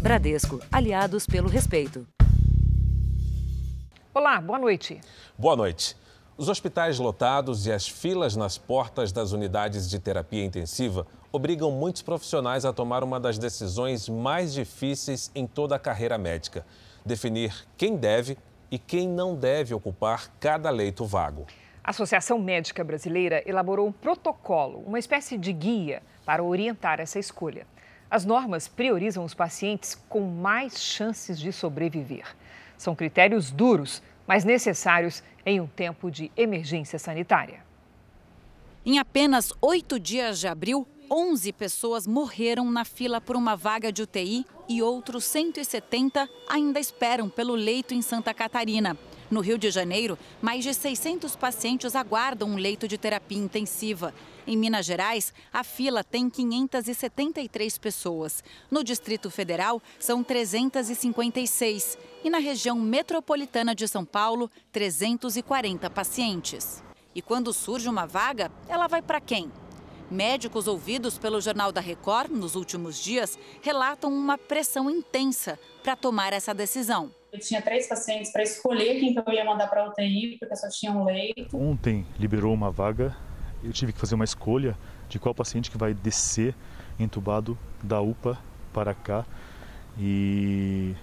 Bradesco, aliados pelo respeito. Olá, boa noite. Boa noite. Os hospitais lotados e as filas nas portas das unidades de terapia intensiva obrigam muitos profissionais a tomar uma das decisões mais difíceis em toda a carreira médica: definir quem deve e quem não deve ocupar cada leito vago. A Associação Médica Brasileira elaborou um protocolo, uma espécie de guia, para orientar essa escolha. As normas priorizam os pacientes com mais chances de sobreviver. São critérios duros, mas necessários em um tempo de emergência sanitária. Em apenas oito dias de abril, 11 pessoas morreram na fila por uma vaga de UTI e outros 170 ainda esperam pelo leito em Santa Catarina. No Rio de Janeiro, mais de 600 pacientes aguardam um leito de terapia intensiva. Em Minas Gerais, a fila tem 573 pessoas. No Distrito Federal, são 356. E na região metropolitana de São Paulo, 340 pacientes. E quando surge uma vaga, ela vai para quem? Médicos ouvidos pelo Jornal da Record nos últimos dias relatam uma pressão intensa para tomar essa decisão. Eu tinha três pacientes para escolher quem que eu ia mandar para a UTI, porque só tinha um leito. Ontem liberou uma vaga, eu tive que fazer uma escolha de qual paciente que vai descer entubado da UPA para cá. E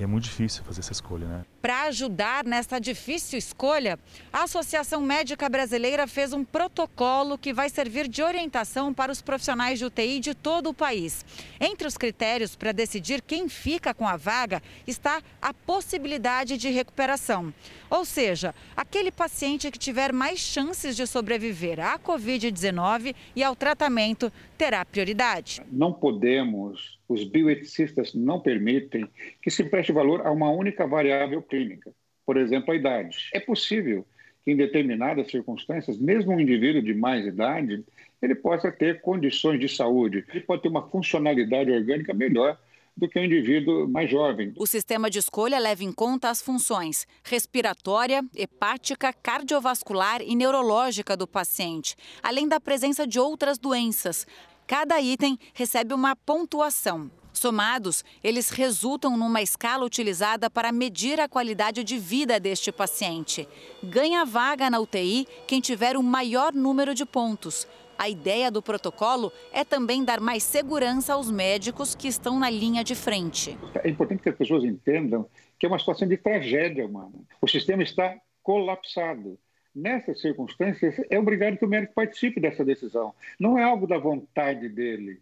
é muito difícil fazer essa escolha, né? Para ajudar nessa difícil escolha, a Associação Médica Brasileira fez um protocolo que vai servir de orientação para os profissionais de UTI de todo o país. Entre os critérios para decidir quem fica com a vaga está a possibilidade de recuperação. Ou seja, aquele paciente que tiver mais chances de sobreviver à Covid-19 e ao tratamento terá prioridade. Não podemos, os bioeticistas não permitem que se preste valor a uma única variável clínica, por exemplo, a idade. É possível que, em determinadas circunstâncias, mesmo um indivíduo de mais idade, ele possa ter condições de saúde, ele pode ter uma funcionalidade orgânica melhor do que um indivíduo mais jovem. O sistema de escolha leva em conta as funções respiratória, hepática, cardiovascular e neurológica do paciente, além da presença de outras doenças. Cada item recebe uma pontuação. Somados, eles resultam numa escala utilizada para medir a qualidade de vida deste paciente. Ganha vaga na UTI quem tiver o maior número de pontos. A ideia do protocolo é também dar mais segurança aos médicos que estão na linha de frente. É importante que as pessoas entendam que é uma situação de tragédia humana. O sistema está colapsado. Nessas circunstâncias, é obrigado que o médico participe dessa decisão. Não é algo da vontade dele.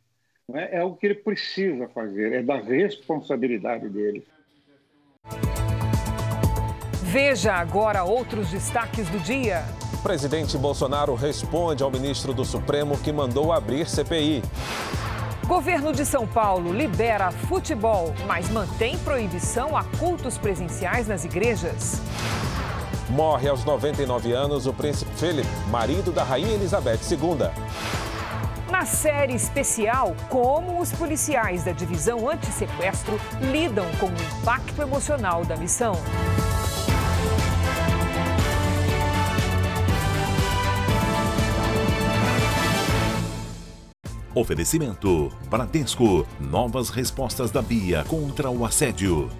É? é algo que ele precisa fazer, é da responsabilidade dele. Veja agora outros destaques do dia. O presidente Bolsonaro responde ao ministro do Supremo que mandou abrir CPI. Governo de São Paulo libera futebol, mas mantém proibição a cultos presenciais nas igrejas. Morre aos 99 anos o príncipe Philip, marido da rainha Elizabeth II. Na série especial, como os policiais da divisão anti-sequestro lidam com o impacto emocional da missão. Oferecimento: Bradesco. Novas respostas da Bia contra o assédio.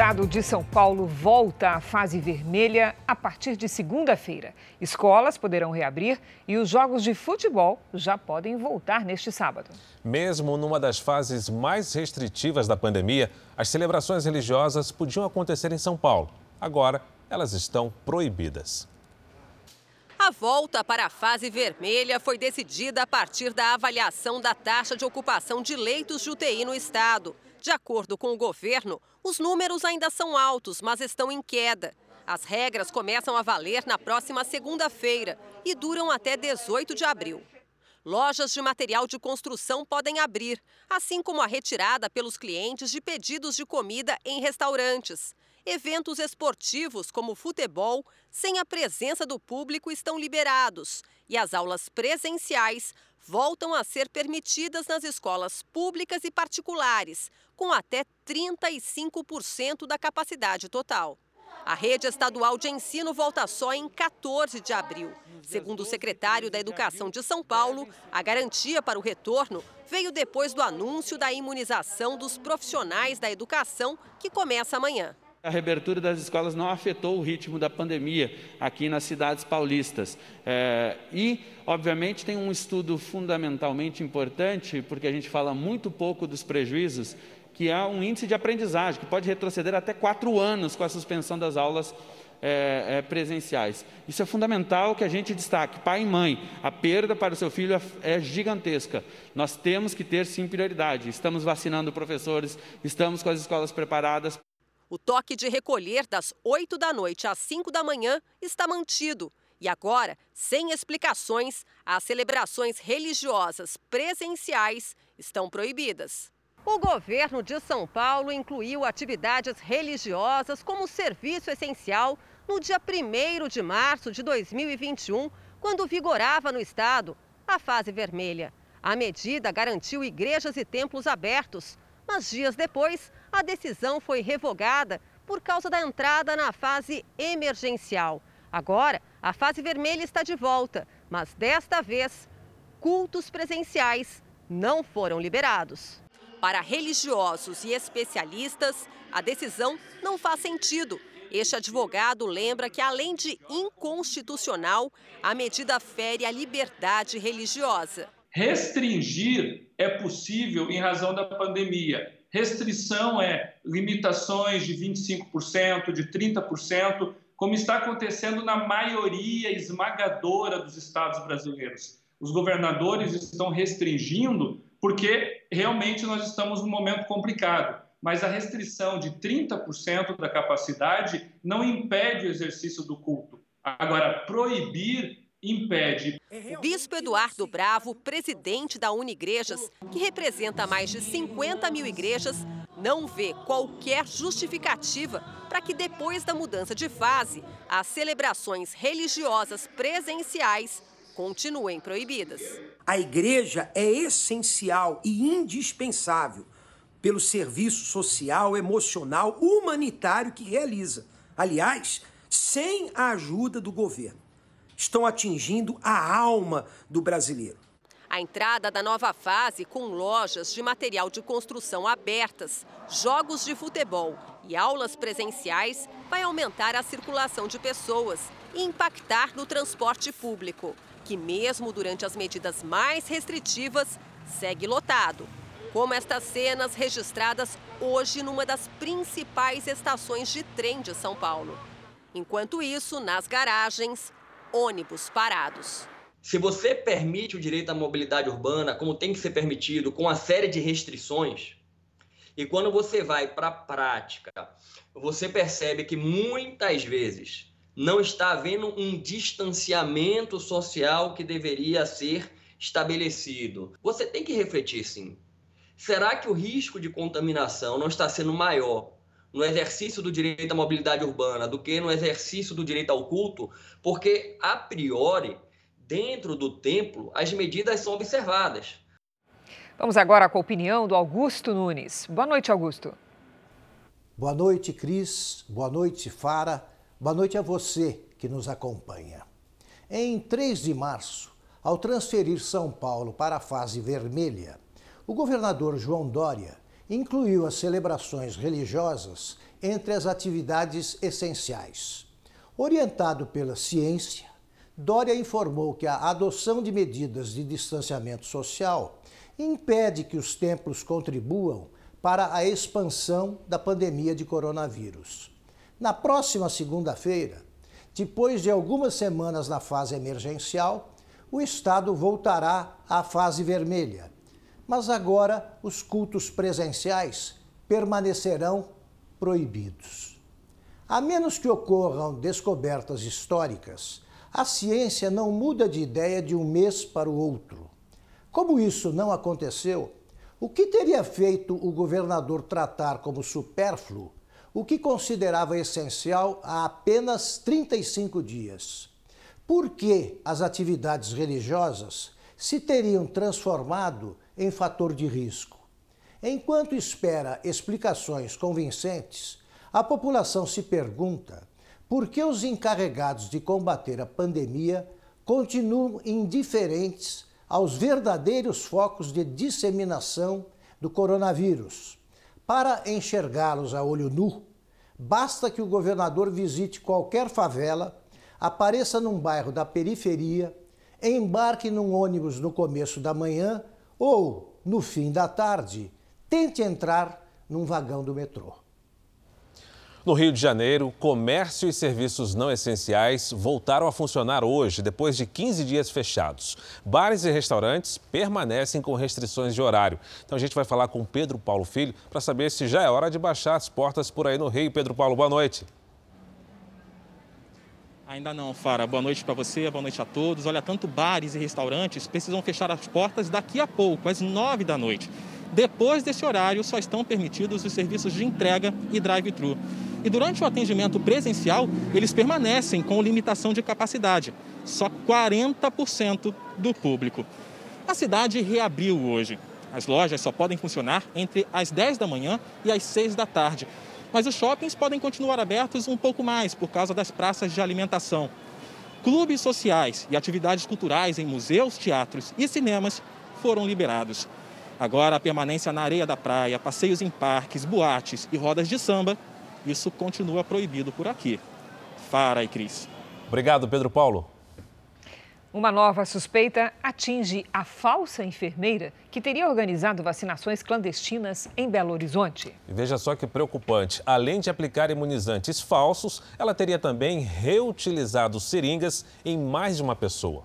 Estado de São Paulo volta à fase vermelha a partir de segunda-feira. Escolas poderão reabrir e os jogos de futebol já podem voltar neste sábado. Mesmo numa das fases mais restritivas da pandemia, as celebrações religiosas podiam acontecer em São Paulo. Agora, elas estão proibidas. A volta para a fase vermelha foi decidida a partir da avaliação da taxa de ocupação de leitos de UTI no estado. De acordo com o governo, os números ainda são altos, mas estão em queda. As regras começam a valer na próxima segunda-feira e duram até 18 de abril. Lojas de material de construção podem abrir, assim como a retirada pelos clientes de pedidos de comida em restaurantes. Eventos esportivos, como futebol, sem a presença do público, estão liberados. E as aulas presenciais voltam a ser permitidas nas escolas públicas e particulares, com até 35% da capacidade total. A rede estadual de ensino volta só em 14 de abril. Segundo o secretário da Educação de São Paulo, a garantia para o retorno veio depois do anúncio da imunização dos profissionais da educação, que começa amanhã. A reabertura das escolas não afetou o ritmo da pandemia aqui nas cidades paulistas. É, e, obviamente, tem um estudo fundamentalmente importante, porque a gente fala muito pouco dos prejuízos, que é um índice de aprendizagem, que pode retroceder até quatro anos com a suspensão das aulas é, é, presenciais. Isso é fundamental que a gente destaque. Pai e mãe, a perda para o seu filho é, é gigantesca. Nós temos que ter sim prioridade. Estamos vacinando professores, estamos com as escolas preparadas. O toque de recolher das 8 da noite às 5 da manhã está mantido. E agora, sem explicações, as celebrações religiosas presenciais estão proibidas. O governo de São Paulo incluiu atividades religiosas como serviço essencial no dia 1 de março de 2021, quando vigorava no estado a fase vermelha. A medida garantiu igrejas e templos abertos, mas dias depois a decisão foi revogada por causa da entrada na fase emergencial. Agora, a fase vermelha está de volta, mas desta vez, cultos presenciais não foram liberados. Para religiosos e especialistas, a decisão não faz sentido. Este advogado lembra que, além de inconstitucional, a medida fere a liberdade religiosa. Restringir é possível em razão da pandemia restrição é limitações de 25%, de 30%, como está acontecendo na maioria esmagadora dos estados brasileiros. Os governadores estão restringindo porque realmente nós estamos num momento complicado. Mas a restrição de 30% da capacidade não impede o exercício do culto. Agora, proibir impede. O bispo Eduardo Bravo, presidente da Unigrejas, que representa mais de 50 mil igrejas, não vê qualquer justificativa para que depois da mudança de fase, as celebrações religiosas presenciais continuem proibidas. A igreja é essencial e indispensável pelo serviço social, emocional, humanitário que realiza. Aliás, sem a ajuda do governo estão atingindo a alma do brasileiro. A entrada da nova fase, com lojas de material de construção abertas, jogos de futebol e aulas presenciais, vai aumentar a circulação de pessoas e impactar no transporte público, que, mesmo durante as medidas mais restritivas, segue lotado. Como estas cenas registradas hoje numa das principais estações de trem de São Paulo. Enquanto isso, nas garagens, ônibus parados. Se você permite o direito à mobilidade urbana, como tem que ser permitido, com uma série de restrições, e quando você vai para a prática, você percebe que muitas vezes não está havendo um distanciamento social que deveria ser estabelecido. Você tem que refletir sim. Será que o risco de contaminação não está sendo maior no exercício do direito à mobilidade urbana do que no exercício do direito ao culto, porque, a priori, dentro do templo, as medidas são observadas. Vamos agora com a opinião do Augusto Nunes. Boa noite, Augusto. Boa noite, Cris. Boa noite, Fara. Boa noite a você que nos acompanha. Em 3 de março, ao transferir São Paulo para a fase vermelha, o governador João Dória incluiu as celebrações religiosas entre as atividades essenciais. Orientado pela ciência, Dória informou que a adoção de medidas de distanciamento social impede que os templos contribuam para a expansão da pandemia de coronavírus. Na próxima segunda-feira, depois de algumas semanas na fase emergencial, o Estado voltará à fase vermelha mas agora os cultos presenciais permanecerão proibidos. A menos que ocorram descobertas históricas, a ciência não muda de ideia de um mês para o outro. Como isso não aconteceu, o que teria feito o governador tratar como supérfluo o que considerava essencial há apenas 35 dias? Por que as atividades religiosas se teriam transformado em fator de risco. Enquanto espera explicações convincentes, a população se pergunta por que os encarregados de combater a pandemia continuam indiferentes aos verdadeiros focos de disseminação do coronavírus. Para enxergá-los a olho nu, basta que o governador visite qualquer favela, apareça num bairro da periferia, embarque num ônibus no começo da manhã ou no fim da tarde, tente entrar num vagão do metrô. No Rio de Janeiro, comércio e serviços não essenciais voltaram a funcionar hoje, depois de 15 dias fechados. Bares e restaurantes permanecem com restrições de horário. Então a gente vai falar com Pedro Paulo Filho para saber se já é hora de baixar as portas por aí no Rio. Pedro Paulo, boa noite. Ainda não, Fara. Boa noite para você, boa noite a todos. Olha, tanto bares e restaurantes precisam fechar as portas daqui a pouco, às nove da noite. Depois desse horário, só estão permitidos os serviços de entrega e drive-thru. E durante o atendimento presencial, eles permanecem com limitação de capacidade, só 40% do público. A cidade reabriu hoje. As lojas só podem funcionar entre as 10 da manhã e as 6 da tarde. Mas os shoppings podem continuar abertos um pouco mais por causa das praças de alimentação. Clubes sociais e atividades culturais em museus, teatros e cinemas foram liberados. Agora, a permanência na areia da praia, passeios em parques, boates e rodas de samba isso continua proibido por aqui. Fara e Cris. Obrigado, Pedro Paulo. Uma nova suspeita atinge a falsa enfermeira que teria organizado vacinações clandestinas em Belo Horizonte. Veja só que preocupante. Além de aplicar imunizantes falsos, ela teria também reutilizado seringas em mais de uma pessoa.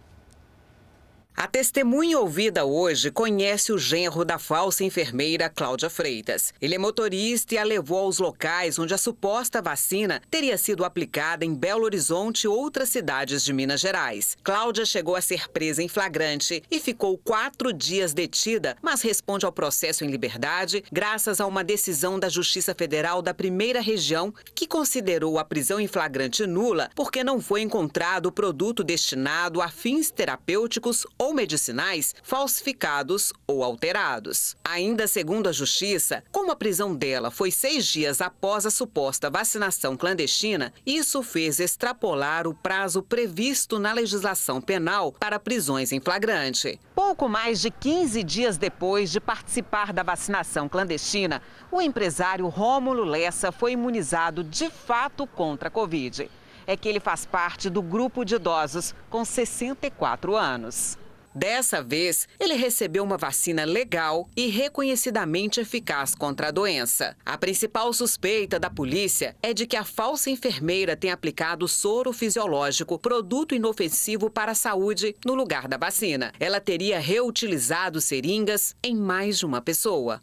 A testemunha ouvida hoje conhece o genro da falsa enfermeira Cláudia Freitas. Ele é motorista e a levou aos locais onde a suposta vacina teria sido aplicada em Belo Horizonte e outras cidades de Minas Gerais. Cláudia chegou a ser presa em flagrante e ficou quatro dias detida, mas responde ao processo em liberdade graças a uma decisão da Justiça Federal da Primeira Região que considerou a prisão em flagrante nula porque não foi encontrado o produto destinado a fins terapêuticos ou medicinais falsificados ou alterados. Ainda segundo a Justiça, como a prisão dela foi seis dias após a suposta vacinação clandestina, isso fez extrapolar o prazo previsto na legislação penal para prisões em flagrante. Pouco mais de 15 dias depois de participar da vacinação clandestina, o empresário Rômulo Lessa foi imunizado de fato contra a Covid. É que ele faz parte do grupo de idosos com 64 anos. Dessa vez, ele recebeu uma vacina legal e reconhecidamente eficaz contra a doença. A principal suspeita da polícia é de que a falsa enfermeira tenha aplicado soro fisiológico, produto inofensivo para a saúde, no lugar da vacina. Ela teria reutilizado seringas em mais de uma pessoa.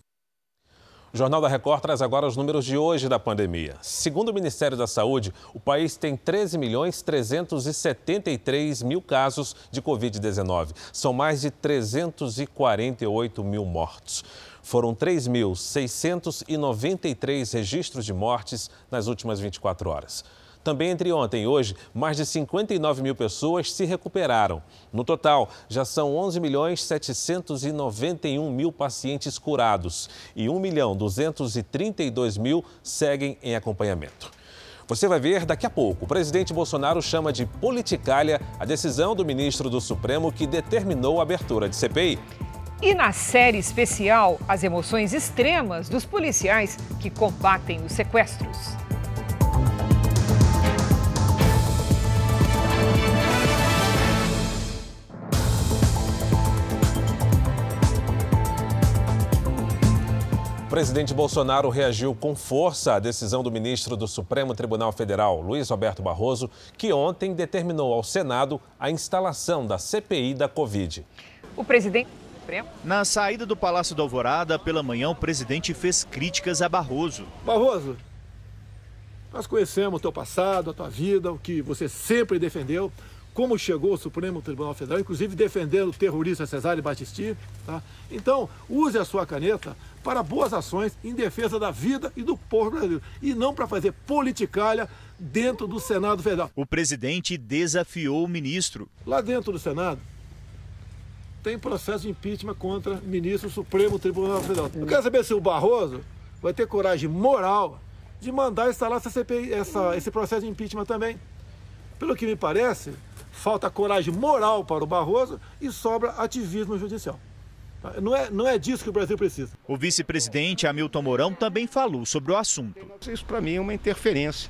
O Jornal da Record traz agora os números de hoje da pandemia. Segundo o Ministério da Saúde, o país tem 13 milhões 373 mil casos de Covid-19. São mais de 348 mil mortos. Foram 3.693 registros de mortes nas últimas 24 horas. Também entre ontem e hoje, mais de 59 mil pessoas se recuperaram. No total, já são 11 milhões 791 mil pacientes curados e 1 milhão 232 mil seguem em acompanhamento. Você vai ver daqui a pouco. O presidente Bolsonaro chama de politicalha a decisão do ministro do Supremo que determinou a abertura de CPI. E na série especial, as emoções extremas dos policiais que combatem os sequestros. Presidente Bolsonaro reagiu com força à decisão do ministro do Supremo Tribunal Federal, Luiz Roberto Barroso, que ontem determinou ao Senado a instalação da CPI da Covid. O presidente. Na saída do Palácio da Alvorada, pela manhã, o presidente fez críticas a Barroso. Barroso, nós conhecemos o teu passado, a tua vida, o que você sempre defendeu como chegou ao Supremo Tribunal Federal, inclusive defendendo o terrorista Cesare Battisti. Tá? Então, use a sua caneta para boas ações em defesa da vida e do povo brasileiro, e não para fazer politicalha dentro do Senado Federal. O presidente desafiou o ministro. Lá dentro do Senado, tem processo de impeachment contra o ministro do Supremo Tribunal Federal. Eu quero saber se o Barroso vai ter coragem moral de mandar instalar essa CPI, essa, esse processo de impeachment também. Pelo que me parece, falta coragem moral para o Barroso e sobra ativismo judicial. Não é, não é disso que o Brasil precisa. O vice-presidente Hamilton Mourão também falou sobre o assunto. Isso, para mim, é uma interferência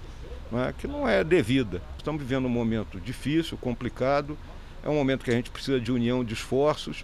é? que não é devida. Estamos vivendo um momento difícil, complicado. É um momento que a gente precisa de união de esforços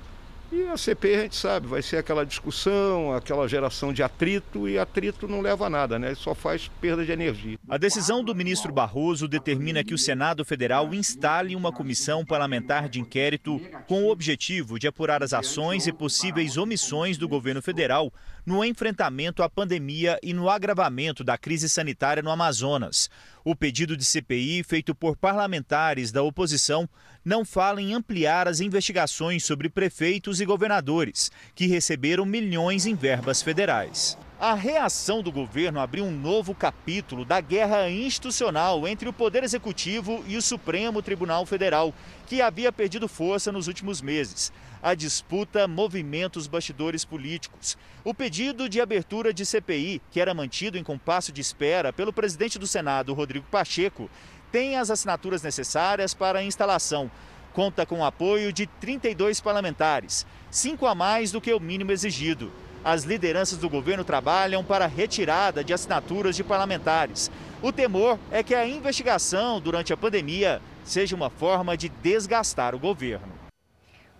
e a CPI, a gente sabe, vai ser aquela discussão, aquela geração de atrito, e atrito não leva a nada, né? Só faz perda de energia. A decisão do ministro Barroso determina que o Senado Federal instale uma comissão parlamentar de inquérito com o objetivo de apurar as ações e possíveis omissões do governo federal no enfrentamento à pandemia e no agravamento da crise sanitária no Amazonas. O pedido de CPI, feito por parlamentares da oposição, não fala em ampliar as investigações sobre prefeitos e governadores, que receberam milhões em verbas federais. A reação do governo abriu um novo capítulo da guerra institucional entre o Poder Executivo e o Supremo Tribunal Federal, que havia perdido força nos últimos meses. A disputa movimenta os bastidores políticos. O pedido de abertura de CPI, que era mantido em compasso de espera pelo presidente do Senado, Rodrigo Pacheco, tem as assinaturas necessárias para a instalação. Conta com o apoio de 32 parlamentares, cinco a mais do que o mínimo exigido. As lideranças do governo trabalham para a retirada de assinaturas de parlamentares. O temor é que a investigação durante a pandemia seja uma forma de desgastar o governo.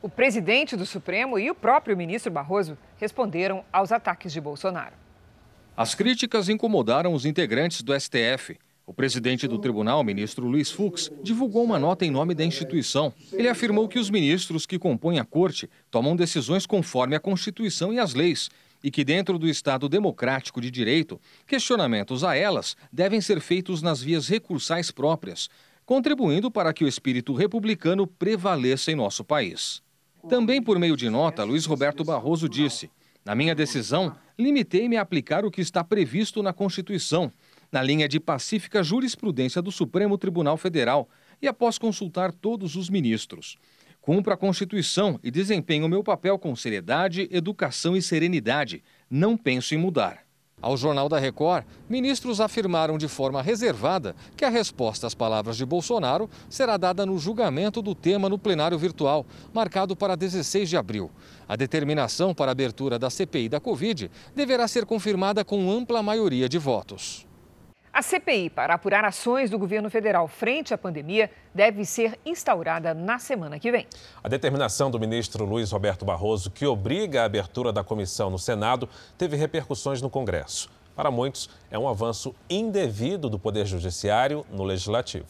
O presidente do Supremo e o próprio ministro Barroso responderam aos ataques de Bolsonaro. As críticas incomodaram os integrantes do STF. O presidente do tribunal, ministro Luiz Fux, divulgou uma nota em nome da instituição. Ele afirmou que os ministros que compõem a corte tomam decisões conforme a Constituição e as leis e que, dentro do Estado democrático de direito, questionamentos a elas devem ser feitos nas vias recursais próprias, contribuindo para que o espírito republicano prevaleça em nosso país. Também por meio de nota, Luiz Roberto Barroso disse: Na minha decisão, limitei-me a aplicar o que está previsto na Constituição na linha de pacífica jurisprudência do Supremo Tribunal Federal e após consultar todos os ministros. Cumpro a Constituição e desempenho meu papel com seriedade, educação e serenidade. Não penso em mudar. Ao Jornal da Record, ministros afirmaram de forma reservada que a resposta às palavras de Bolsonaro será dada no julgamento do tema no plenário virtual, marcado para 16 de abril. A determinação para a abertura da CPI da Covid deverá ser confirmada com ampla maioria de votos. A CPI para apurar ações do governo federal frente à pandemia deve ser instaurada na semana que vem. A determinação do ministro Luiz Roberto Barroso, que obriga a abertura da comissão no Senado, teve repercussões no Congresso. Para muitos, é um avanço indevido do Poder Judiciário no Legislativo.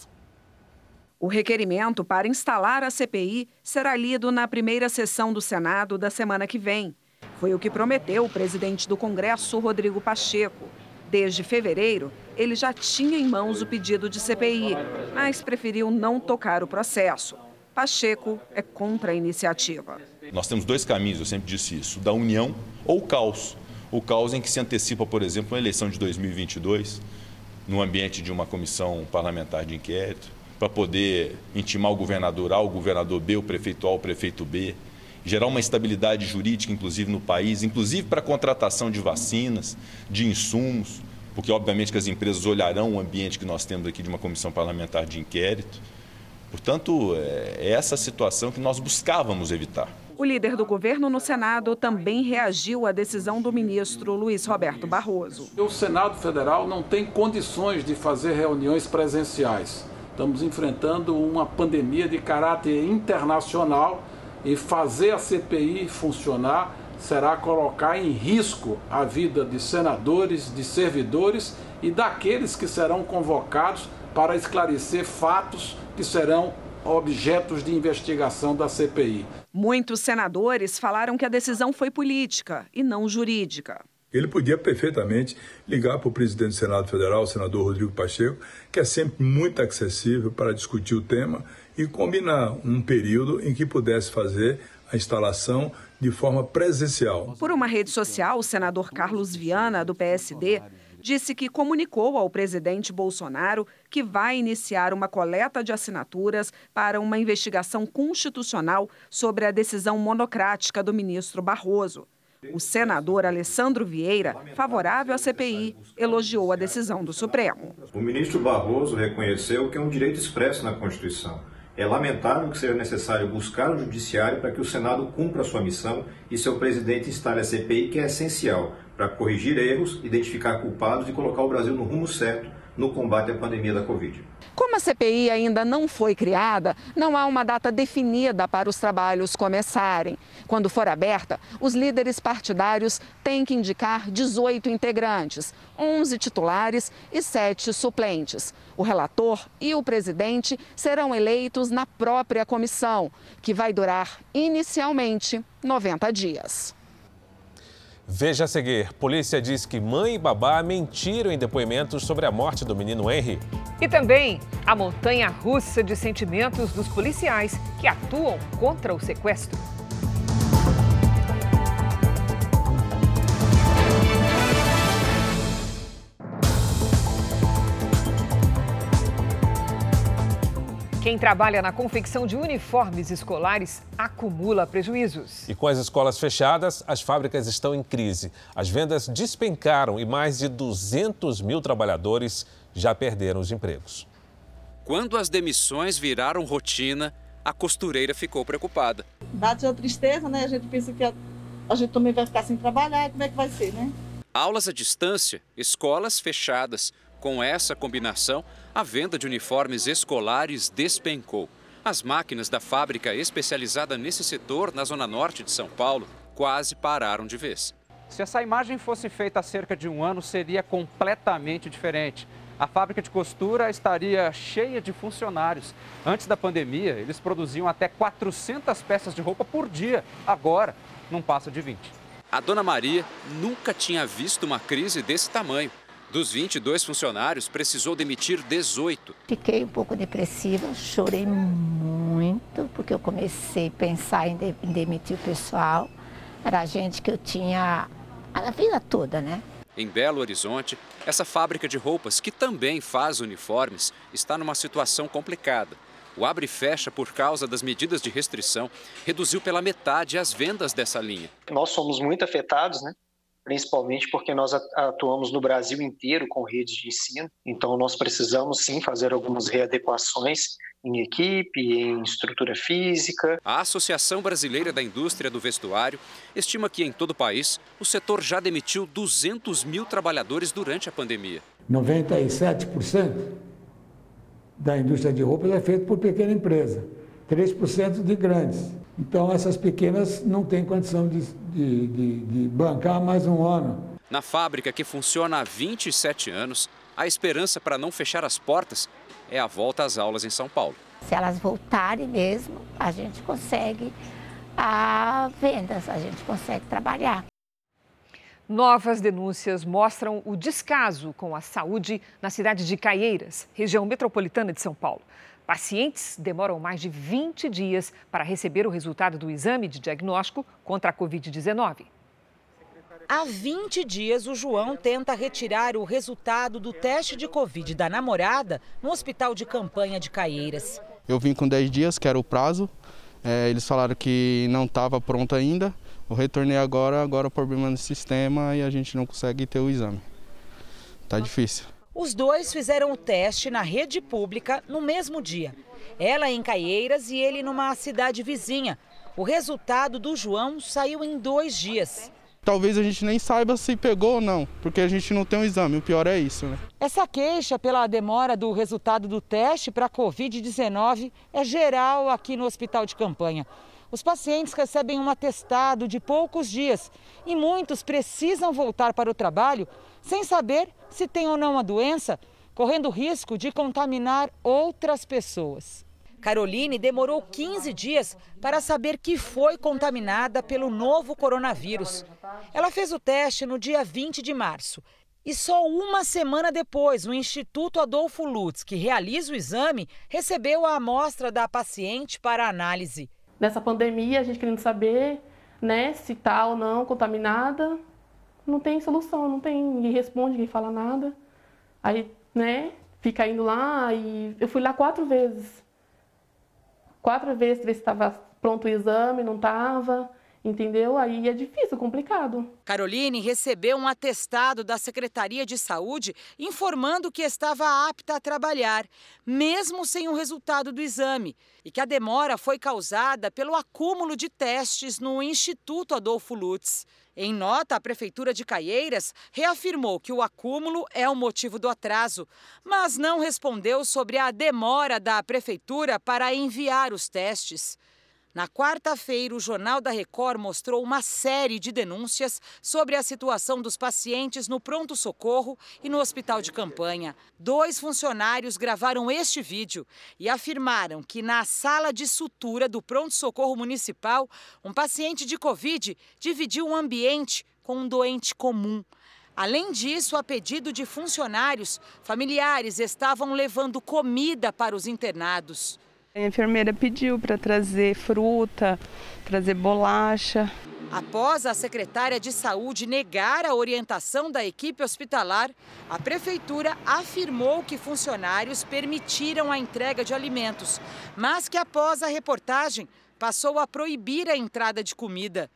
O requerimento para instalar a CPI será lido na primeira sessão do Senado da semana que vem. Foi o que prometeu o presidente do Congresso, Rodrigo Pacheco. Desde fevereiro, ele já tinha em mãos o pedido de CPI, mas preferiu não tocar o processo. Pacheco é contra a iniciativa. Nós temos dois caminhos, eu sempre disse isso: da união ou caos. O caos em que se antecipa, por exemplo, uma eleição de 2022, no ambiente de uma comissão parlamentar de inquérito, para poder intimar o governador A, o governador B, o prefeito A, o prefeito B, gerar uma estabilidade jurídica, inclusive no país, inclusive para a contratação de vacinas, de insumos, porque obviamente que as empresas olharão o ambiente que nós temos aqui de uma comissão parlamentar de inquérito. Portanto, é essa situação que nós buscávamos evitar. O líder do governo no Senado também reagiu à decisão do ministro Luiz Roberto Barroso. O Senado Federal não tem condições de fazer reuniões presenciais. Estamos enfrentando uma pandemia de caráter internacional e fazer a CPI funcionar será colocar em risco a vida de senadores, de servidores e daqueles que serão convocados para esclarecer fatos que serão objetos de investigação da CPI. Muitos senadores falaram que a decisão foi política e não jurídica. Ele podia perfeitamente ligar para o presidente do Senado Federal, o senador Rodrigo Pacheco, que é sempre muito acessível para discutir o tema e combinar um período em que pudesse fazer a instalação de forma presencial. Por uma rede social, o senador Carlos Viana, do PSD, disse que comunicou ao presidente Bolsonaro que vai iniciar uma coleta de assinaturas para uma investigação constitucional sobre a decisão monocrática do ministro Barroso. O senador Alessandro Vieira, favorável à CPI, elogiou a decisão do Supremo. O ministro Barroso reconheceu que é um direito expresso na Constituição. É lamentável que seja necessário buscar o judiciário para que o Senado cumpra sua missão e seu presidente instale a CPI, que é essencial para corrigir erros, identificar culpados e colocar o Brasil no rumo certo no combate à pandemia da Covid. Como a CPI ainda não foi criada, não há uma data definida para os trabalhos começarem. Quando for aberta, os líderes partidários têm que indicar 18 integrantes, 11 titulares e 7 suplentes. O relator e o presidente serão eleitos na própria comissão, que vai durar inicialmente 90 dias. Veja a seguir: polícia diz que mãe e babá mentiram em depoimentos sobre a morte do menino Henry. E também a montanha russa de sentimentos dos policiais que atuam contra o sequestro. Quem trabalha na confecção de uniformes escolares acumula prejuízos. E com as escolas fechadas, as fábricas estão em crise. As vendas despencaram e mais de 200 mil trabalhadores já perderam os empregos. Quando as demissões viraram rotina, a costureira ficou preocupada. Bate a tristeza, né? A gente pensa que a, a gente também vai ficar sem trabalhar, como é que vai ser, né? Aulas à distância, escolas fechadas. Com essa combinação, a venda de uniformes escolares despencou. As máquinas da fábrica especializada nesse setor, na zona norte de São Paulo, quase pararam de vez. Se essa imagem fosse feita há cerca de um ano, seria completamente diferente. A fábrica de costura estaria cheia de funcionários. Antes da pandemia, eles produziam até 400 peças de roupa por dia. Agora, não passa de 20. A dona Maria nunca tinha visto uma crise desse tamanho. Dos 22 funcionários, precisou demitir 18. Fiquei um pouco depressiva, chorei muito, porque eu comecei a pensar em, de, em demitir o pessoal. Era gente que eu tinha a vida toda, né? Em Belo Horizonte, essa fábrica de roupas, que também faz uniformes, está numa situação complicada. O abre e fecha por causa das medidas de restrição reduziu pela metade as vendas dessa linha. Nós somos muito afetados, né? Principalmente porque nós atuamos no Brasil inteiro com redes de ensino, então nós precisamos sim fazer algumas readequações em equipe, em estrutura física. A Associação Brasileira da Indústria do Vestuário estima que em todo o país o setor já demitiu 200 mil trabalhadores durante a pandemia. 97% da indústria de roupas é feita por pequena empresa, 3% de grandes. Então, essas pequenas não têm condição de, de, de, de, bancar mais um ano. Na fábrica, que funciona há 27 anos, a esperança para não fechar as portas é a volta às aulas em São Paulo. Se elas voltarem mesmo, a gente consegue a vendas, a gente consegue trabalhar. Novas denúncias mostram o descaso com a saúde na cidade de Caieiras, região metropolitana de São Paulo. Pacientes demoram mais de 20 dias para receber o resultado do exame de diagnóstico contra a Covid-19. Há 20 dias, o João tenta retirar o resultado do teste de Covid da namorada no hospital de campanha de Caieiras. Eu vim com 10 dias, que era o prazo. É, eles falaram que não estava pronto ainda. Eu retornei agora, agora o problema no sistema e a gente não consegue ter o exame. Tá difícil. Os dois fizeram o teste na rede pública no mesmo dia. Ela em Caieiras e ele numa cidade vizinha. O resultado do João saiu em dois dias. Talvez a gente nem saiba se pegou ou não, porque a gente não tem o um exame. O pior é isso, né? Essa queixa pela demora do resultado do teste para a Covid-19 é geral aqui no hospital de campanha. Os pacientes recebem um atestado de poucos dias e muitos precisam voltar para o trabalho sem saber se tem ou não a doença, correndo risco de contaminar outras pessoas. Caroline demorou 15 dias para saber que foi contaminada pelo novo coronavírus. Ela fez o teste no dia 20 de março. E só uma semana depois, o Instituto Adolfo Lutz, que realiza o exame, recebeu a amostra da paciente para análise. Nessa pandemia, a gente querendo saber né, se está ou não contaminada, não tem solução, não tem, ninguém responde, ninguém fala nada. Aí, né, fica indo lá e eu fui lá quatro vezes. Quatro vezes ver se estava pronto o exame, não estava. Entendeu? Aí é difícil, complicado. Caroline recebeu um atestado da Secretaria de Saúde informando que estava apta a trabalhar, mesmo sem o resultado do exame, e que a demora foi causada pelo acúmulo de testes no Instituto Adolfo Lutz. Em nota, a Prefeitura de Caieiras reafirmou que o acúmulo é o motivo do atraso, mas não respondeu sobre a demora da Prefeitura para enviar os testes. Na quarta-feira, o Jornal da Record mostrou uma série de denúncias sobre a situação dos pacientes no pronto-socorro e no hospital de campanha. Dois funcionários gravaram este vídeo e afirmaram que na sala de sutura do pronto-socorro municipal, um paciente de Covid dividiu um ambiente com um doente comum. Além disso, a pedido de funcionários, familiares estavam levando comida para os internados. A enfermeira pediu para trazer fruta, trazer bolacha. Após a secretária de saúde negar a orientação da equipe hospitalar, a prefeitura afirmou que funcionários permitiram a entrega de alimentos, mas que após a reportagem passou a proibir a entrada de comida.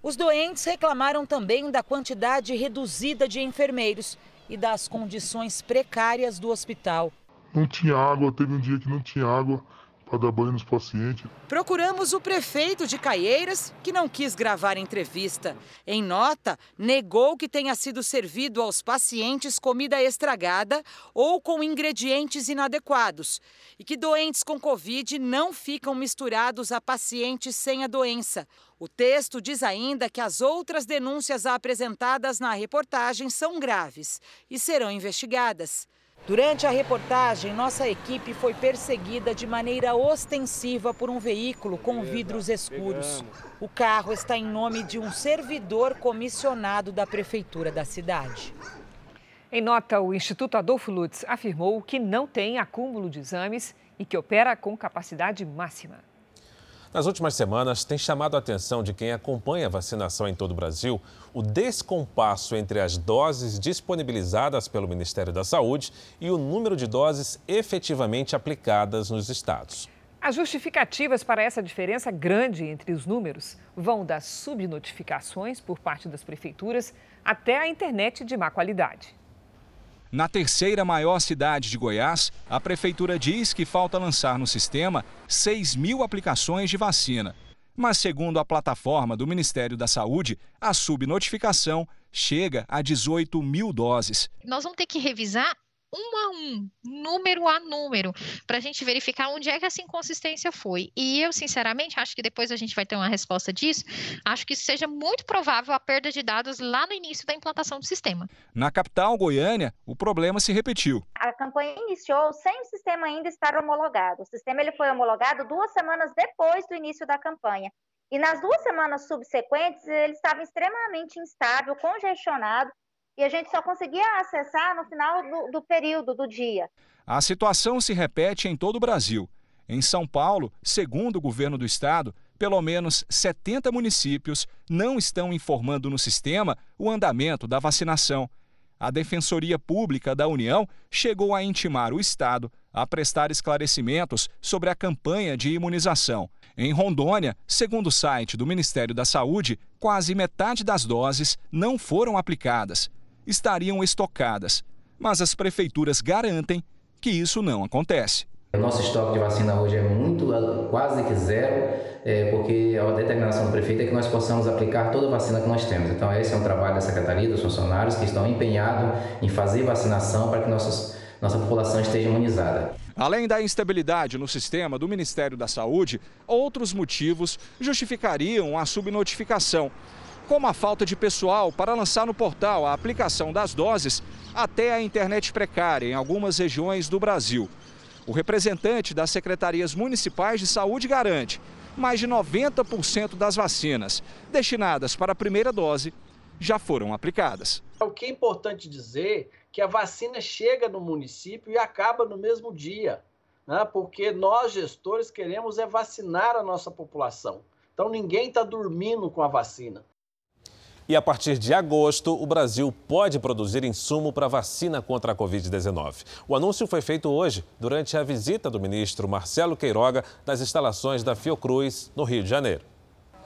Os doentes reclamaram também da quantidade reduzida de enfermeiros e das condições precárias do hospital. Não tinha água, teve um dia que não tinha água para dar banho nos pacientes. Procuramos o prefeito de Caieiras, que não quis gravar entrevista. Em nota, negou que tenha sido servido aos pacientes comida estragada ou com ingredientes inadequados e que doentes com Covid não ficam misturados a pacientes sem a doença. O texto diz ainda que as outras denúncias apresentadas na reportagem são graves e serão investigadas. Durante a reportagem, nossa equipe foi perseguida de maneira ostensiva por um veículo com vidros escuros. O carro está em nome de um servidor comissionado da prefeitura da cidade. Em nota, o Instituto Adolfo Lutz afirmou que não tem acúmulo de exames e que opera com capacidade máxima. Nas últimas semanas, tem chamado a atenção de quem acompanha a vacinação em todo o Brasil o descompasso entre as doses disponibilizadas pelo Ministério da Saúde e o número de doses efetivamente aplicadas nos estados. As justificativas para essa diferença grande entre os números vão das subnotificações por parte das prefeituras até a internet de má qualidade. Na terceira maior cidade de Goiás, a prefeitura diz que falta lançar no sistema 6 mil aplicações de vacina. Mas, segundo a plataforma do Ministério da Saúde, a subnotificação chega a 18 mil doses. Nós vamos ter que revisar um a um, número a número, para a gente verificar onde é que essa inconsistência foi. E eu, sinceramente, acho que depois a gente vai ter uma resposta disso. Acho que seja muito provável a perda de dados lá no início da implantação do sistema. Na capital, Goiânia, o problema se repetiu. A campanha iniciou sem o sistema ainda estar homologado. O sistema ele foi homologado duas semanas depois do início da campanha. E nas duas semanas subsequentes, ele estava extremamente instável, congestionado e a gente só conseguia acessar no final do, do período do dia. A situação se repete em todo o Brasil. Em São Paulo, segundo o governo do estado, pelo menos 70 municípios não estão informando no sistema o andamento da vacinação. A Defensoria Pública da União chegou a intimar o Estado a prestar esclarecimentos sobre a campanha de imunização. Em Rondônia, segundo o site do Ministério da Saúde, quase metade das doses não foram aplicadas estariam estocadas, mas as prefeituras garantem que isso não acontece. O nosso estoque de vacina hoje é muito, quase que zero, é, porque a determinação do prefeito é que nós possamos aplicar toda a vacina que nós temos. Então, esse é um trabalho da secretaria, dos funcionários que estão empenhados em fazer vacinação para que nossas, nossa população esteja imunizada. Além da instabilidade no sistema do Ministério da Saúde, outros motivos justificariam a subnotificação como a falta de pessoal para lançar no portal a aplicação das doses até a internet precária em algumas regiões do Brasil. O representante das secretarias municipais de saúde garante mais de 90% das vacinas destinadas para a primeira dose já foram aplicadas. O que é importante dizer que a vacina chega no município e acaba no mesmo dia, né? porque nós gestores queremos é vacinar a nossa população. Então ninguém está dormindo com a vacina. E a partir de agosto, o Brasil pode produzir insumo para vacina contra a Covid-19. O anúncio foi feito hoje, durante a visita do ministro Marcelo Queiroga nas instalações da Fiocruz, no Rio de Janeiro.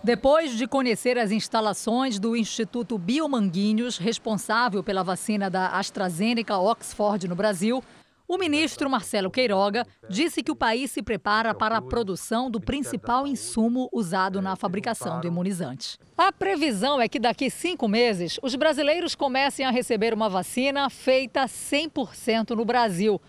Depois de conhecer as instalações do Instituto Biomanguinhos, responsável pela vacina da AstraZeneca Oxford no Brasil, o ministro Marcelo Queiroga disse que o país se prepara para a produção do principal insumo usado na fabricação do imunizante. A previsão é que daqui cinco meses os brasileiros comecem a receber uma vacina feita 100% no Brasil.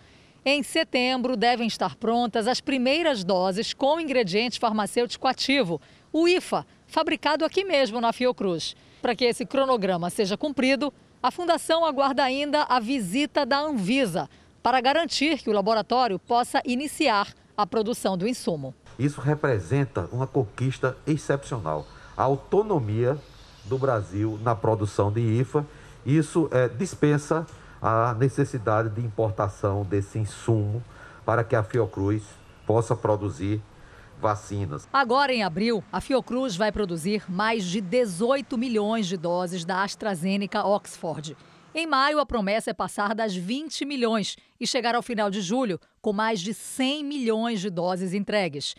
Em setembro, devem estar prontas as primeiras doses com ingrediente farmacêutico ativo o IFA, fabricado aqui mesmo na Fiocruz. Para que esse cronograma seja cumprido, a Fundação aguarda ainda a visita da Anvisa para garantir que o laboratório possa iniciar a produção do insumo. Isso representa uma conquista excepcional. A autonomia do Brasil na produção de IFA, isso é, dispensa a necessidade de importação desse insumo para que a Fiocruz possa produzir vacinas. Agora, em abril, a Fiocruz vai produzir mais de 18 milhões de doses da AstraZeneca Oxford. Em maio, a promessa é passar das 20 milhões e chegar ao final de julho com mais de 100 milhões de doses entregues.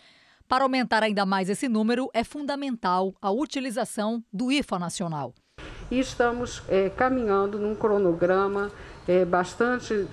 Para aumentar ainda mais esse número, é fundamental a utilização do IFA nacional. E estamos é, caminhando num cronograma é, bastante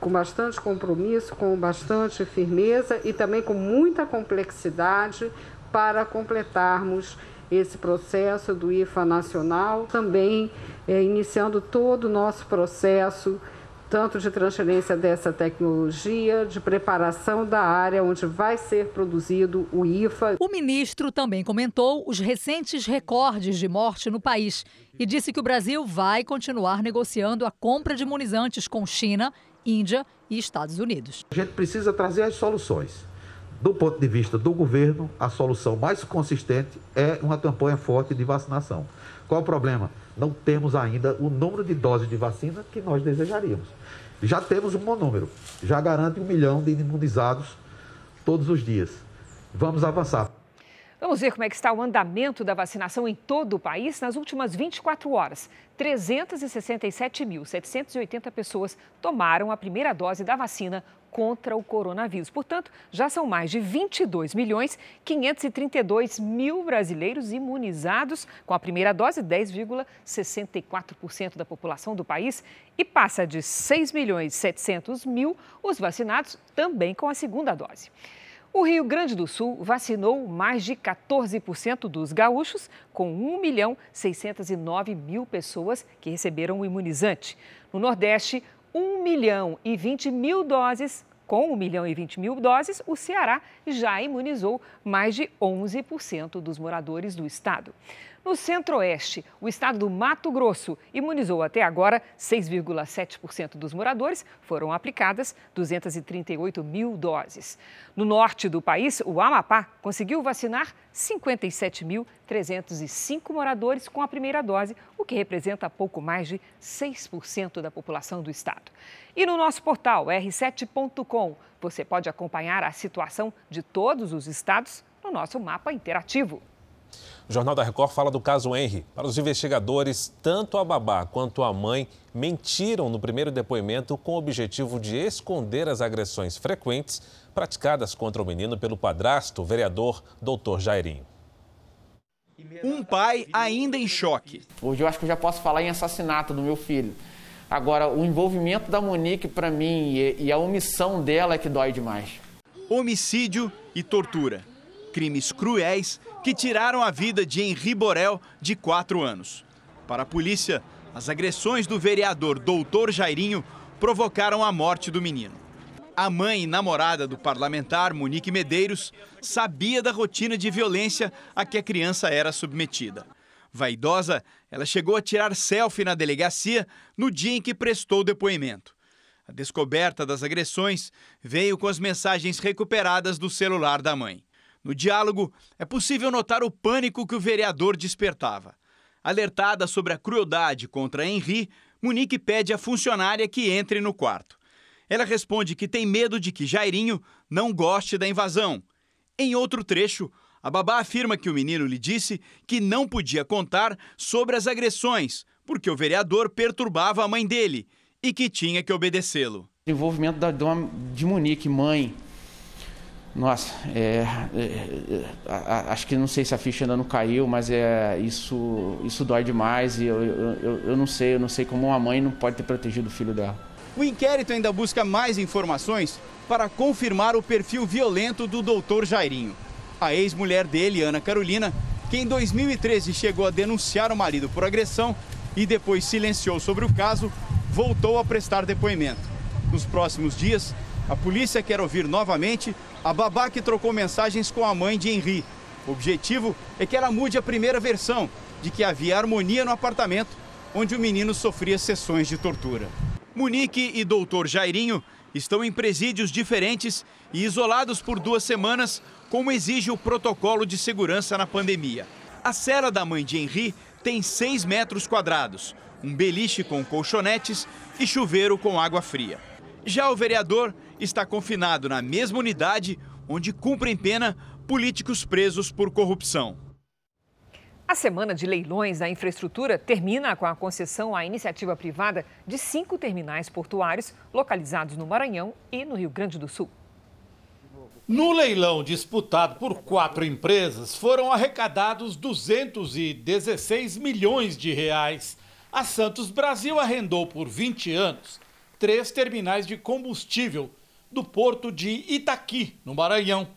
com bastante compromisso, com bastante firmeza e também com muita complexidade para completarmos esse processo do IFA nacional, também é, iniciando todo o nosso processo tanto de transferência dessa tecnologia, de preparação da área onde vai ser produzido o IFA. O ministro também comentou os recentes recordes de morte no país e disse que o Brasil vai continuar negociando a compra de imunizantes com China Índia e Estados Unidos. A gente precisa trazer as soluções. Do ponto de vista do governo, a solução mais consistente é uma campanha forte de vacinação. Qual o problema? Não temos ainda o número de doses de vacina que nós desejaríamos. Já temos um bom número, já garante um milhão de imunizados todos os dias. Vamos avançar. Vamos ver como é que está o andamento da vacinação em todo o país nas últimas 24 horas. 367.780 pessoas tomaram a primeira dose da vacina contra o coronavírus. Portanto, já são mais de 22 milhões 532 mil brasileiros imunizados com a primeira dose, 10,64% da população do país, e passa de 6 milhões 700 mil os vacinados também com a segunda dose. O Rio Grande do Sul vacinou mais de 14% dos gaúchos, com 1 milhão 609 mil pessoas que receberam o imunizante. No Nordeste, 1 milhão e 20 mil doses com 1 milhão e 20 mil doses, o Ceará já imunizou mais de 11% dos moradores do estado. No Centro-Oeste, o estado do Mato Grosso imunizou até agora 6,7% dos moradores, foram aplicadas 238 mil doses. No norte do país, o Amapá conseguiu vacinar 57.305 moradores com a primeira dose, o que representa pouco mais de 6% da população do estado. E no nosso portal r7.com, você pode acompanhar a situação de todos os estados no nosso mapa interativo. O Jornal da Record fala do caso Henry. Para os investigadores, tanto a babá quanto a mãe mentiram no primeiro depoimento com o objetivo de esconder as agressões frequentes praticadas contra o menino pelo padrasto, o vereador Doutor Jairinho. Um pai ainda em choque. Hoje eu acho que eu já posso falar em assassinato do meu filho. Agora, o envolvimento da Monique para mim e a omissão dela é que dói demais. Homicídio e tortura. Crimes cruéis que tiraram a vida de Henri Borel, de 4 anos. Para a polícia, as agressões do vereador Doutor Jairinho provocaram a morte do menino. A mãe e namorada do parlamentar, Monique Medeiros, sabia da rotina de violência a que a criança era submetida. Vaidosa, ela chegou a tirar selfie na delegacia no dia em que prestou depoimento. A descoberta das agressões veio com as mensagens recuperadas do celular da mãe. No diálogo, é possível notar o pânico que o vereador despertava. Alertada sobre a crueldade contra Henri, Monique pede à funcionária que entre no quarto. Ela responde que tem medo de que Jairinho não goste da invasão. Em outro trecho, a babá afirma que o menino lhe disse que não podia contar sobre as agressões, porque o vereador perturbava a mãe dele e que tinha que obedecê-lo. Envolvimento da dona de Monique, mãe, Nossa, é, é, é, acho que não sei se a ficha ainda não caiu, mas é isso, isso dói demais e eu, eu, eu não sei, eu não sei como uma mãe não pode ter protegido o filho dela. O inquérito ainda busca mais informações para confirmar o perfil violento do doutor Jairinho. A ex-mulher dele, Ana Carolina, que em 2013 chegou a denunciar o marido por agressão e depois silenciou sobre o caso, voltou a prestar depoimento. Nos próximos dias, a polícia quer ouvir novamente a babá que trocou mensagens com a mãe de Henri. O objetivo é que ela mude a primeira versão de que havia harmonia no apartamento onde o menino sofria sessões de tortura. Munique e doutor Jairinho estão em presídios diferentes e isolados por duas semanas, como exige o protocolo de segurança na pandemia. A cela da mãe de Henri tem 6 metros quadrados, um beliche com colchonetes e chuveiro com água fria. Já o vereador está confinado na mesma unidade onde cumprem pena políticos presos por corrupção. A semana de leilões da infraestrutura termina com a concessão à iniciativa privada de cinco terminais portuários localizados no Maranhão e no Rio Grande do Sul. No leilão disputado por quatro empresas, foram arrecadados 216 milhões de reais. A Santos Brasil arrendou por 20 anos três terminais de combustível do porto de Itaqui, no Maranhão,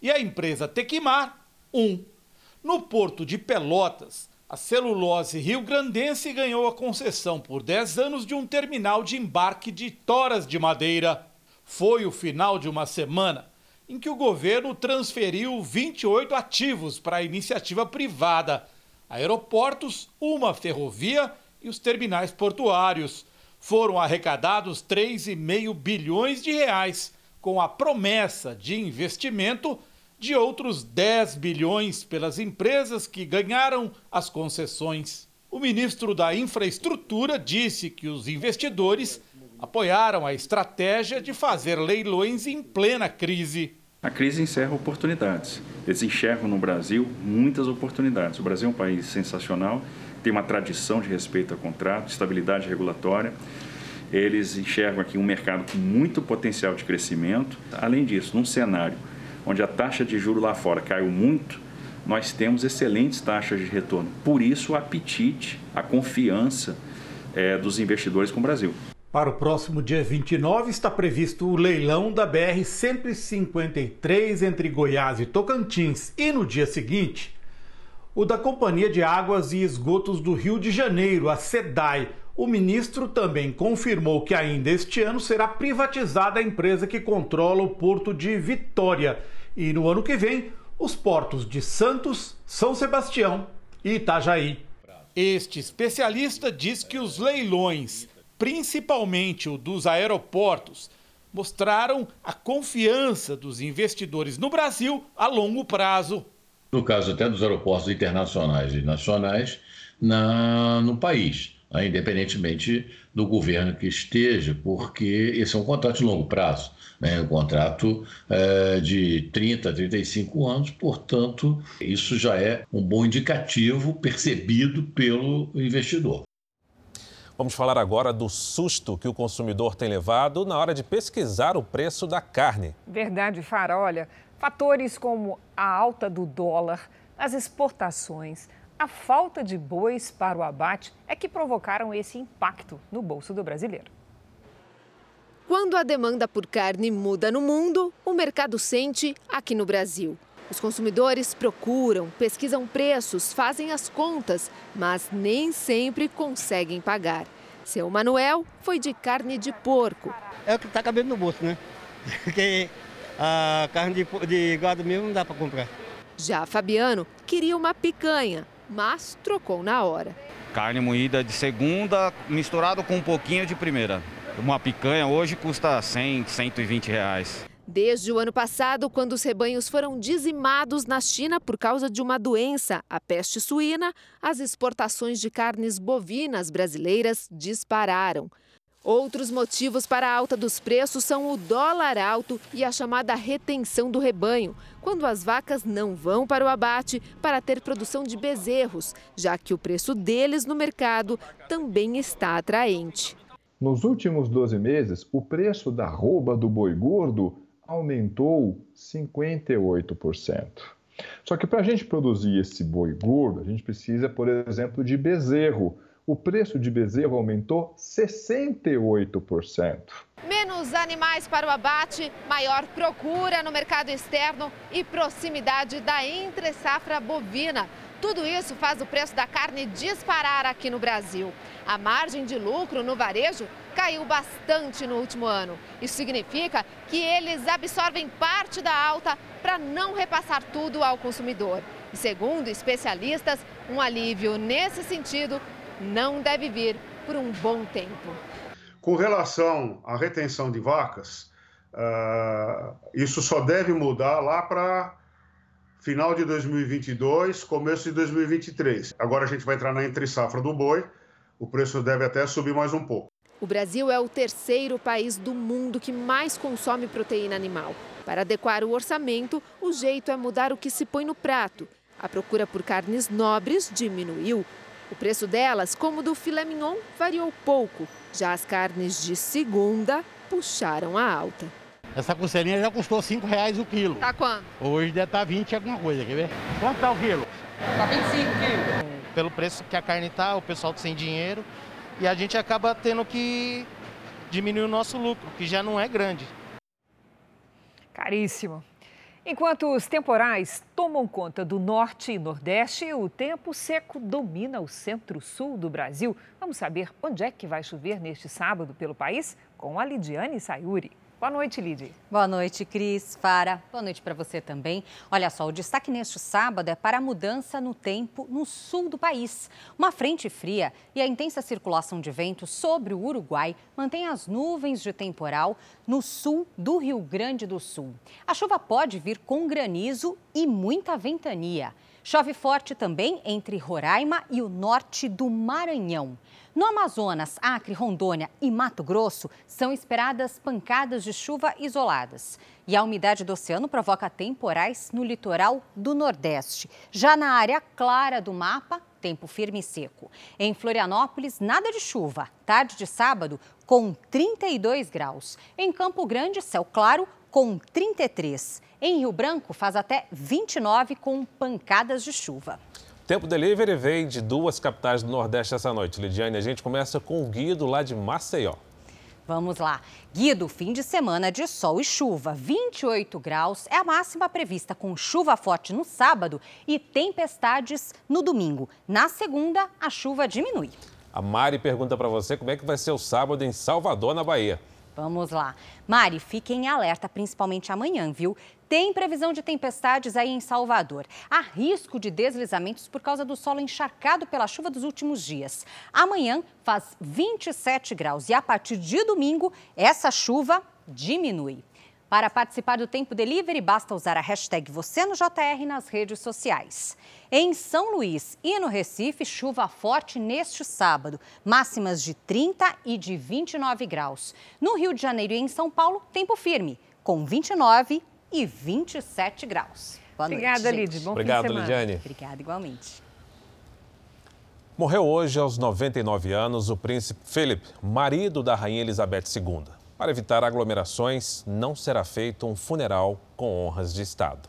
e a empresa Tequimar, um. No porto de Pelotas, a celulose rio-grandense ganhou a concessão por 10 anos de um terminal de embarque de toras de madeira. Foi o final de uma semana em que o governo transferiu 28 ativos para a iniciativa privada, aeroportos, uma ferrovia e os terminais portuários foram arrecadados 3,5 bilhões de reais, com a promessa de investimento de outros 10 bilhões pelas empresas que ganharam as concessões. O ministro da Infraestrutura disse que os investidores apoiaram a estratégia de fazer leilões em plena crise. A crise encerra oportunidades. Eles enxergam no Brasil muitas oportunidades. O Brasil é um país sensacional tem uma tradição de respeito a contrato, estabilidade regulatória. Eles enxergam aqui um mercado com muito potencial de crescimento. Além disso, num cenário onde a taxa de juro lá fora caiu muito, nós temos excelentes taxas de retorno. Por isso, o apetite, a confiança é, dos investidores com o Brasil. Para o próximo dia 29 está previsto o leilão da BR 153 entre Goiás e Tocantins e no dia seguinte o da Companhia de Águas e Esgotos do Rio de Janeiro, a SEDAI. O ministro também confirmou que ainda este ano será privatizada a empresa que controla o porto de Vitória. E no ano que vem, os portos de Santos, São Sebastião e Itajaí. Este especialista diz que os leilões, principalmente o dos aeroportos, mostraram a confiança dos investidores no Brasil a longo prazo no caso até dos aeroportos internacionais e nacionais, na, no país, né, independentemente do governo que esteja, porque esse é um contrato de longo prazo, né, um contrato é, de 30 a 35 anos, portanto, isso já é um bom indicativo percebido pelo investidor. Vamos falar agora do susto que o consumidor tem levado na hora de pesquisar o preço da carne. Verdade, Fara. Olha, Fatores como a alta do dólar, as exportações, a falta de bois para o abate é que provocaram esse impacto no bolso do brasileiro. Quando a demanda por carne muda no mundo, o mercado sente aqui no Brasil. Os consumidores procuram, pesquisam preços, fazem as contas, mas nem sempre conseguem pagar. Seu Manuel foi de carne de porco. É o que está cabendo no bolso, né? Porque a carne de, de gado mesmo não dá para comprar. Já Fabiano queria uma picanha, mas trocou na hora. Carne moída de segunda misturado com um pouquinho de primeira. Uma picanha hoje custa 100, 120 reais. Desde o ano passado, quando os rebanhos foram dizimados na China por causa de uma doença, a peste suína, as exportações de carnes bovinas brasileiras dispararam. Outros motivos para a alta dos preços são o dólar alto e a chamada retenção do rebanho, quando as vacas não vão para o abate para ter produção de bezerros, já que o preço deles no mercado também está atraente. Nos últimos 12 meses, o preço da rouba do boi gordo aumentou 58%. Só que para a gente produzir esse boi gordo, a gente precisa, por exemplo, de bezerro. O preço de bezerro aumentou 68%. Menos animais para o abate, maior procura no mercado externo e proximidade da entre-safra bovina. Tudo isso faz o preço da carne disparar aqui no Brasil. A margem de lucro no varejo caiu bastante no último ano. Isso significa que eles absorvem parte da alta para não repassar tudo ao consumidor. E segundo especialistas, um alívio nesse sentido não deve vir por um bom tempo. Com relação à retenção de vacas, uh, isso só deve mudar lá para final de 2022, começo de 2023. Agora a gente vai entrar na entre-safra do boi, o preço deve até subir mais um pouco. O Brasil é o terceiro país do mundo que mais consome proteína animal. Para adequar o orçamento, o jeito é mudar o que se põe no prato. A procura por carnes nobres diminuiu. O preço delas, como do filé mignon, variou pouco. Já as carnes de segunda puxaram a alta. Essa coceirinha já custou 5 reais o quilo. Tá quanto? Hoje deve estar tá 20 alguma coisa, quer ver? Quanto tá o quilo? Tá 25 quilos. Pelo preço que a carne tá, o pessoal sem dinheiro. E a gente acaba tendo que diminuir o nosso lucro, que já não é grande. Caríssimo. Enquanto os temporais tomam conta do norte e nordeste, o tempo seco domina o centro-sul do Brasil. Vamos saber onde é que vai chover neste sábado pelo país? Com a Lidiane Sayuri. Boa noite, Lidy. Boa noite, Cris, Fara. Boa noite para você também. Olha só, o destaque neste sábado é para a mudança no tempo no sul do país. Uma frente fria e a intensa circulação de vento sobre o Uruguai mantém as nuvens de temporal no sul do Rio Grande do Sul. A chuva pode vir com granizo e muita ventania. Chove forte também entre Roraima e o norte do Maranhão. No Amazonas, Acre, Rondônia e Mato Grosso, são esperadas pancadas de chuva isoladas. E a umidade do oceano provoca temporais no litoral do Nordeste. Já na área clara do mapa, tempo firme e seco. Em Florianópolis, nada de chuva. Tarde de sábado, com 32 graus. Em Campo Grande, céu claro, com 33. Em Rio Branco, faz até 29 com pancadas de chuva. Tempo Delivery vem de duas capitais do Nordeste essa noite. Lidiane, a gente começa com o Guido lá de Maceió. Vamos lá. Guido, fim de semana de sol e chuva. 28 graus é a máxima prevista, com chuva forte no sábado e tempestades no domingo. Na segunda, a chuva diminui. A Mari pergunta para você como é que vai ser o sábado em Salvador, na Bahia. Vamos lá. Mari, fique em alerta, principalmente amanhã, viu? Tem previsão de tempestades aí em Salvador. Há risco de deslizamentos por causa do solo encharcado pela chuva dos últimos dias. Amanhã faz 27 graus e a partir de domingo essa chuva diminui. Para participar do Tempo Delivery, basta usar a hashtag você no JR nas redes sociais. Em São Luís e no Recife, chuva forte neste sábado, máximas de 30 e de 29 graus. No Rio de Janeiro e em São Paulo, tempo firme, com 29 e 27 graus. Boa Obrigada, Lidy. Bom Obrigado, fim de semana. Lidiane. Obrigada, igualmente. Morreu hoje, aos 99 anos, o príncipe Philip, marido da rainha Elizabeth II. Para evitar aglomerações, não será feito um funeral com honras de Estado.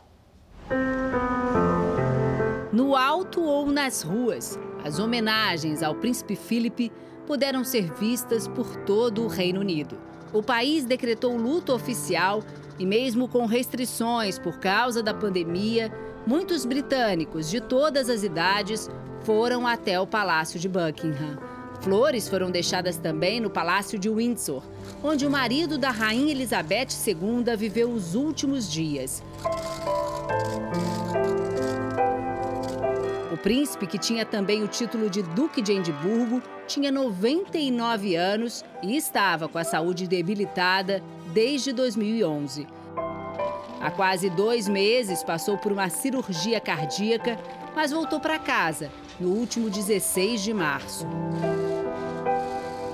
No alto ou nas ruas, as homenagens ao príncipe Philip puderam ser vistas por todo o Reino Unido. O país decretou luto oficial e, mesmo com restrições por causa da pandemia, muitos britânicos de todas as idades foram até o Palácio de Buckingham. Flores foram deixadas também no Palácio de Windsor, onde o marido da Rainha Elizabeth II viveu os últimos dias. O príncipe, que tinha também o título de Duque de Edimburgo, tinha 99 anos e estava com a saúde debilitada desde 2011. Há quase dois meses passou por uma cirurgia cardíaca, mas voltou para casa no último 16 de março.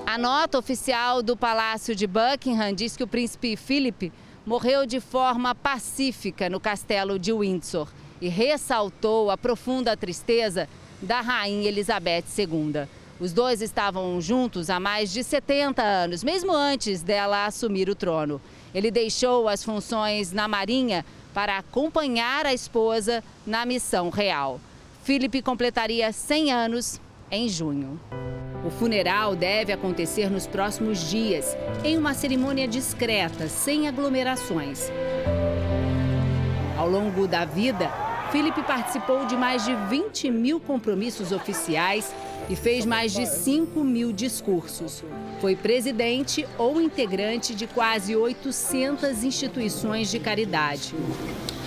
A nota oficial do Palácio de Buckingham diz que o príncipe Philip morreu de forma pacífica no castelo de Windsor e ressaltou a profunda tristeza da rainha Elizabeth II. Os dois estavam juntos há mais de 70 anos, mesmo antes dela assumir o trono. Ele deixou as funções na Marinha para acompanhar a esposa na missão real. Felipe completaria 100 anos em junho. O funeral deve acontecer nos próximos dias, em uma cerimônia discreta, sem aglomerações. Ao longo da vida, Felipe participou de mais de 20 mil compromissos oficiais e fez mais de 5 mil discursos. Foi presidente ou integrante de quase 800 instituições de caridade.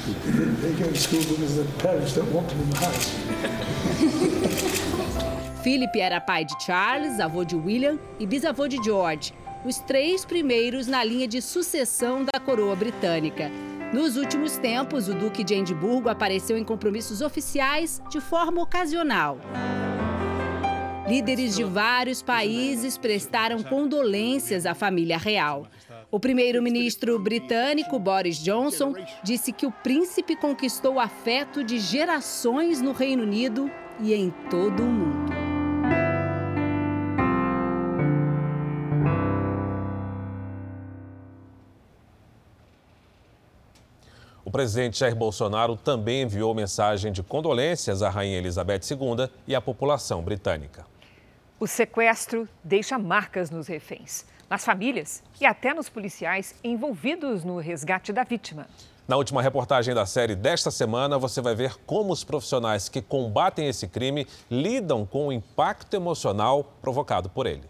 Philip era pai de Charles, avô de William e bisavô de George, os três primeiros na linha de sucessão da coroa britânica. Nos últimos tempos, o Duque de Edimburgo apareceu em compromissos oficiais de forma ocasional. Líderes de vários países prestaram condolências à família real. O primeiro-ministro britânico Boris Johnson disse que o príncipe conquistou o afeto de gerações no Reino Unido e em todo o mundo. O presidente Jair Bolsonaro também enviou mensagem de condolências à Rainha Elizabeth II e à população britânica. O sequestro deixa marcas nos reféns, nas famílias e até nos policiais envolvidos no resgate da vítima. Na última reportagem da série desta semana, você vai ver como os profissionais que combatem esse crime lidam com o impacto emocional provocado por ele.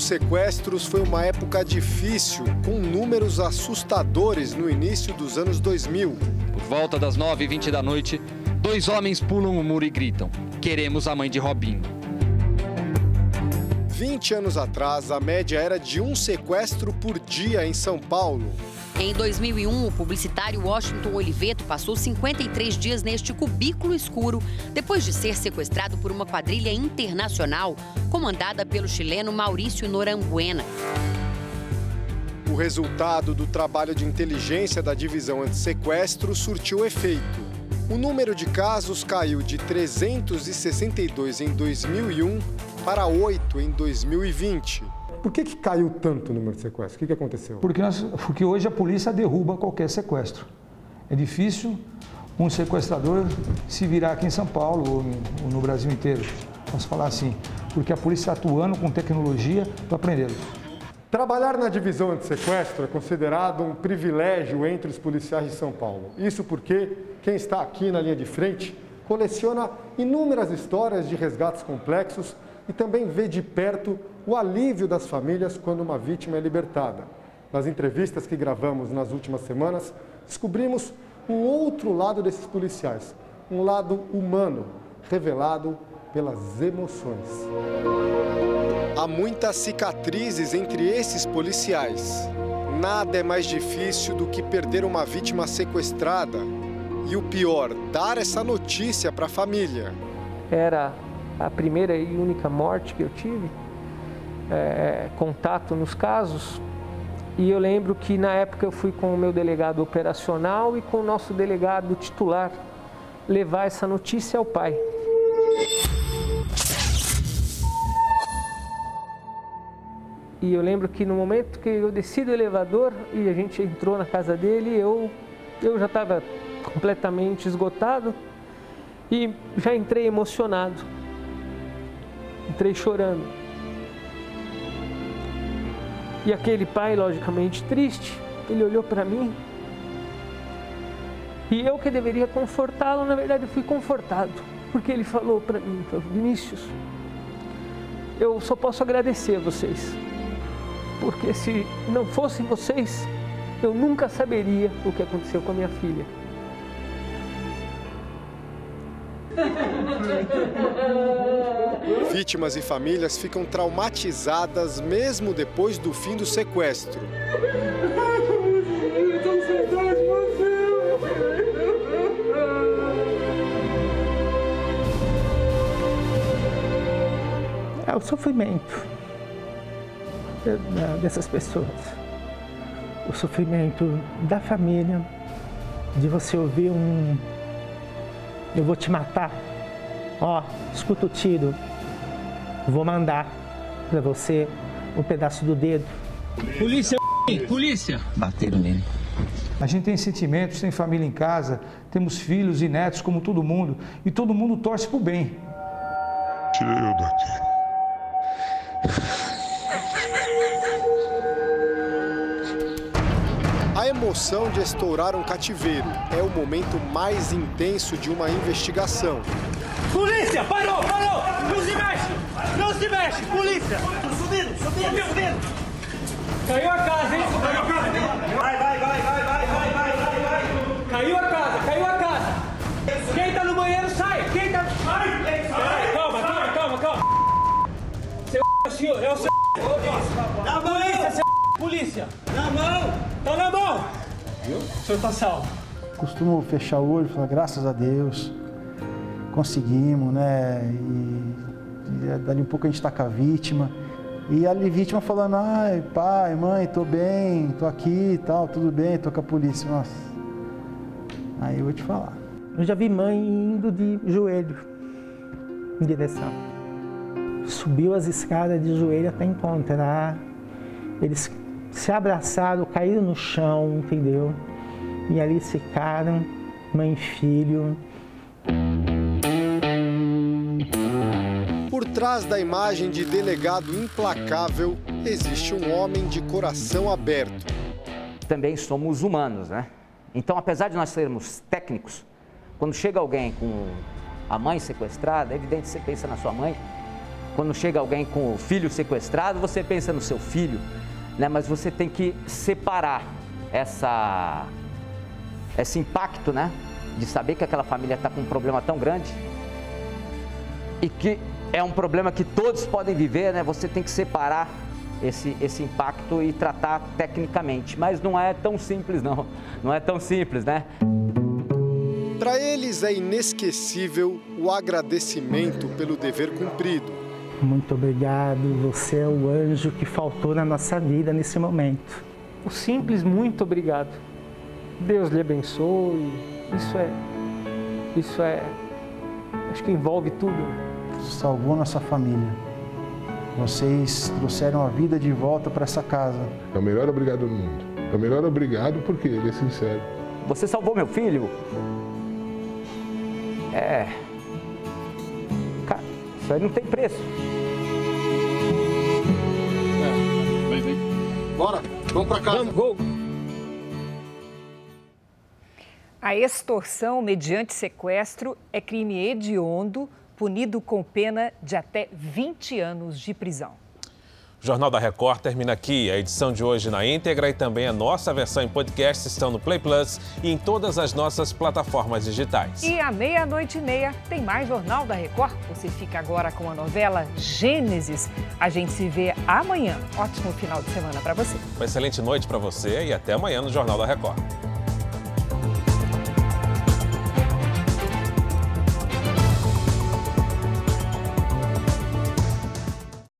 Dos sequestros foi uma época difícil, com números assustadores no início dos anos 2000. Por volta das 9h20 da noite, dois homens pulam o muro e gritam: Queremos a mãe de Robinho. 20 anos atrás, a média era de um sequestro por dia em São Paulo. Em 2001, o publicitário Washington Oliveto passou 53 dias neste cubículo escuro depois de ser sequestrado por uma quadrilha internacional comandada pelo chileno Maurício Noranguena. O resultado do trabalho de inteligência da divisão anti-sequestro surtiu efeito. O número de casos caiu de 362 em 2001 para 8 em 2020. Por que, que caiu tanto o número de sequestros? O que, que aconteceu? Porque, nós, porque hoje a polícia derruba qualquer sequestro. É difícil um sequestrador se virar aqui em São Paulo ou no, Brasil inteiro. Posso falar assim, porque a polícia está atuando com tecnologia para prendê-los. Trabalhar na divisão anti-sequestro é considerado um privilégio entre os policiais de São Paulo. Isso porque quem está aqui na linha de frente coleciona inúmeras histórias de resgates complexos e também vê de perto o alívio das famílias quando uma vítima é libertada. Nas entrevistas que gravamos nas últimas semanas, descobrimos um outro lado desses policiais, um lado humano, revelado pelas emoções. Há muitas cicatrizes entre esses policiais. Nada é mais difícil do que perder uma vítima sequestrada. E o pior, dar essa notícia para a família. Era a primeira e única morte que eu tive, é, contato nos casos. E eu lembro que na época eu fui com o meu delegado operacional e com o nosso delegado titular levar essa notícia ao pai. E eu lembro que no momento que eu desci do elevador e a gente entrou na casa dele, eu, eu já estava completamente esgotado e já entrei emocionado. Entrei chorando. E aquele pai, logicamente triste, ele olhou para mim. E eu que deveria confortá-lo, na verdade, fui confortado. Porque ele falou para mim, Vinícius, eu só posso agradecer a vocês. Porque se não fossem vocês, eu nunca saberia o que aconteceu com a minha filha. Vítimas e famílias ficam traumatizadas mesmo depois do fim do sequestro. É o sofrimento dessas pessoas. O sofrimento da família, de você ouvir um, eu vou te matar. Ó, escuta o tiro. Vou mandar para você um pedaço do dedo. Polícia, polícia! Bateram nele. A gente tem sentimentos, tem família em casa, temos filhos e netos como todo mundo, e todo mundo torce pro bem. Tira eu daqui. Emoção de estourar um cativeiro é o momento mais intenso de uma investigação. Polícia, parou, parou! Não se mexe! Não se mexe, polícia! Subindo, subindo, subindo! Caiu a casa, hein? Caiu a casa! Vai, vai, vai, vai, vai, vai, vai, vai, vai! Caiu a casa, caiu a casa! Quem tá no banheiro sai! Quem tá. Sai! Peraí, calma, calma, calma, calma! Seu senhor, é o seu. Na mão! Polícia, seu polícia! Na mão! Tá na mão! Viu? O senhor tá salvo. Costumo fechar o olho e falar, graças a Deus, conseguimos, né? E, e dali um pouco a gente tá com a vítima. E a vítima falando, ai, pai, mãe, tô bem, tô aqui e tal, tudo bem, tô com a polícia. Nossa. Aí eu vou te falar. Eu já vi mãe indo de joelho em direção. Subiu as escadas de joelho até encontrar. Eles se abraçaram, caíram no chão, entendeu? E ali ficaram, mãe e filho. Por trás da imagem de delegado implacável, existe um homem de coração aberto. Também somos humanos, né? Então, apesar de nós sermos técnicos, quando chega alguém com a mãe sequestrada, é evidente que você pensa na sua mãe. Quando chega alguém com o filho sequestrado, você pensa no seu filho, né? Mas você tem que separar essa esse impacto, né? De saber que aquela família está com um problema tão grande e que é um problema que todos podem viver, né? Você tem que separar esse, esse impacto e tratar tecnicamente. Mas não é tão simples, não. Não é tão simples, né? Para eles é inesquecível o agradecimento pelo dever cumprido. Muito obrigado, você é o anjo que faltou na nossa vida nesse momento. O simples muito obrigado. Deus lhe abençoe. Isso é. Isso é. Acho que envolve tudo. Salvou nossa família. Vocês trouxeram a vida de volta para essa casa. É o melhor obrigado do mundo. É o melhor obrigado porque ele é sincero. Você salvou meu filho? É. Cara, isso aí não tem preço. Bora, vamos para casa. Vamos, gol. A extorsão mediante sequestro é crime hediondo, punido com pena de até 20 anos de prisão. O Jornal da Record termina aqui. A edição de hoje na íntegra e também a nossa versão em podcast estão no Play Plus e em todas as nossas plataformas digitais. E à meia-noite e meia tem mais Jornal da Record. Você fica agora com a novela Gênesis. A gente se vê amanhã. Ótimo final de semana para você. Uma excelente noite para você e até amanhã no Jornal da Record.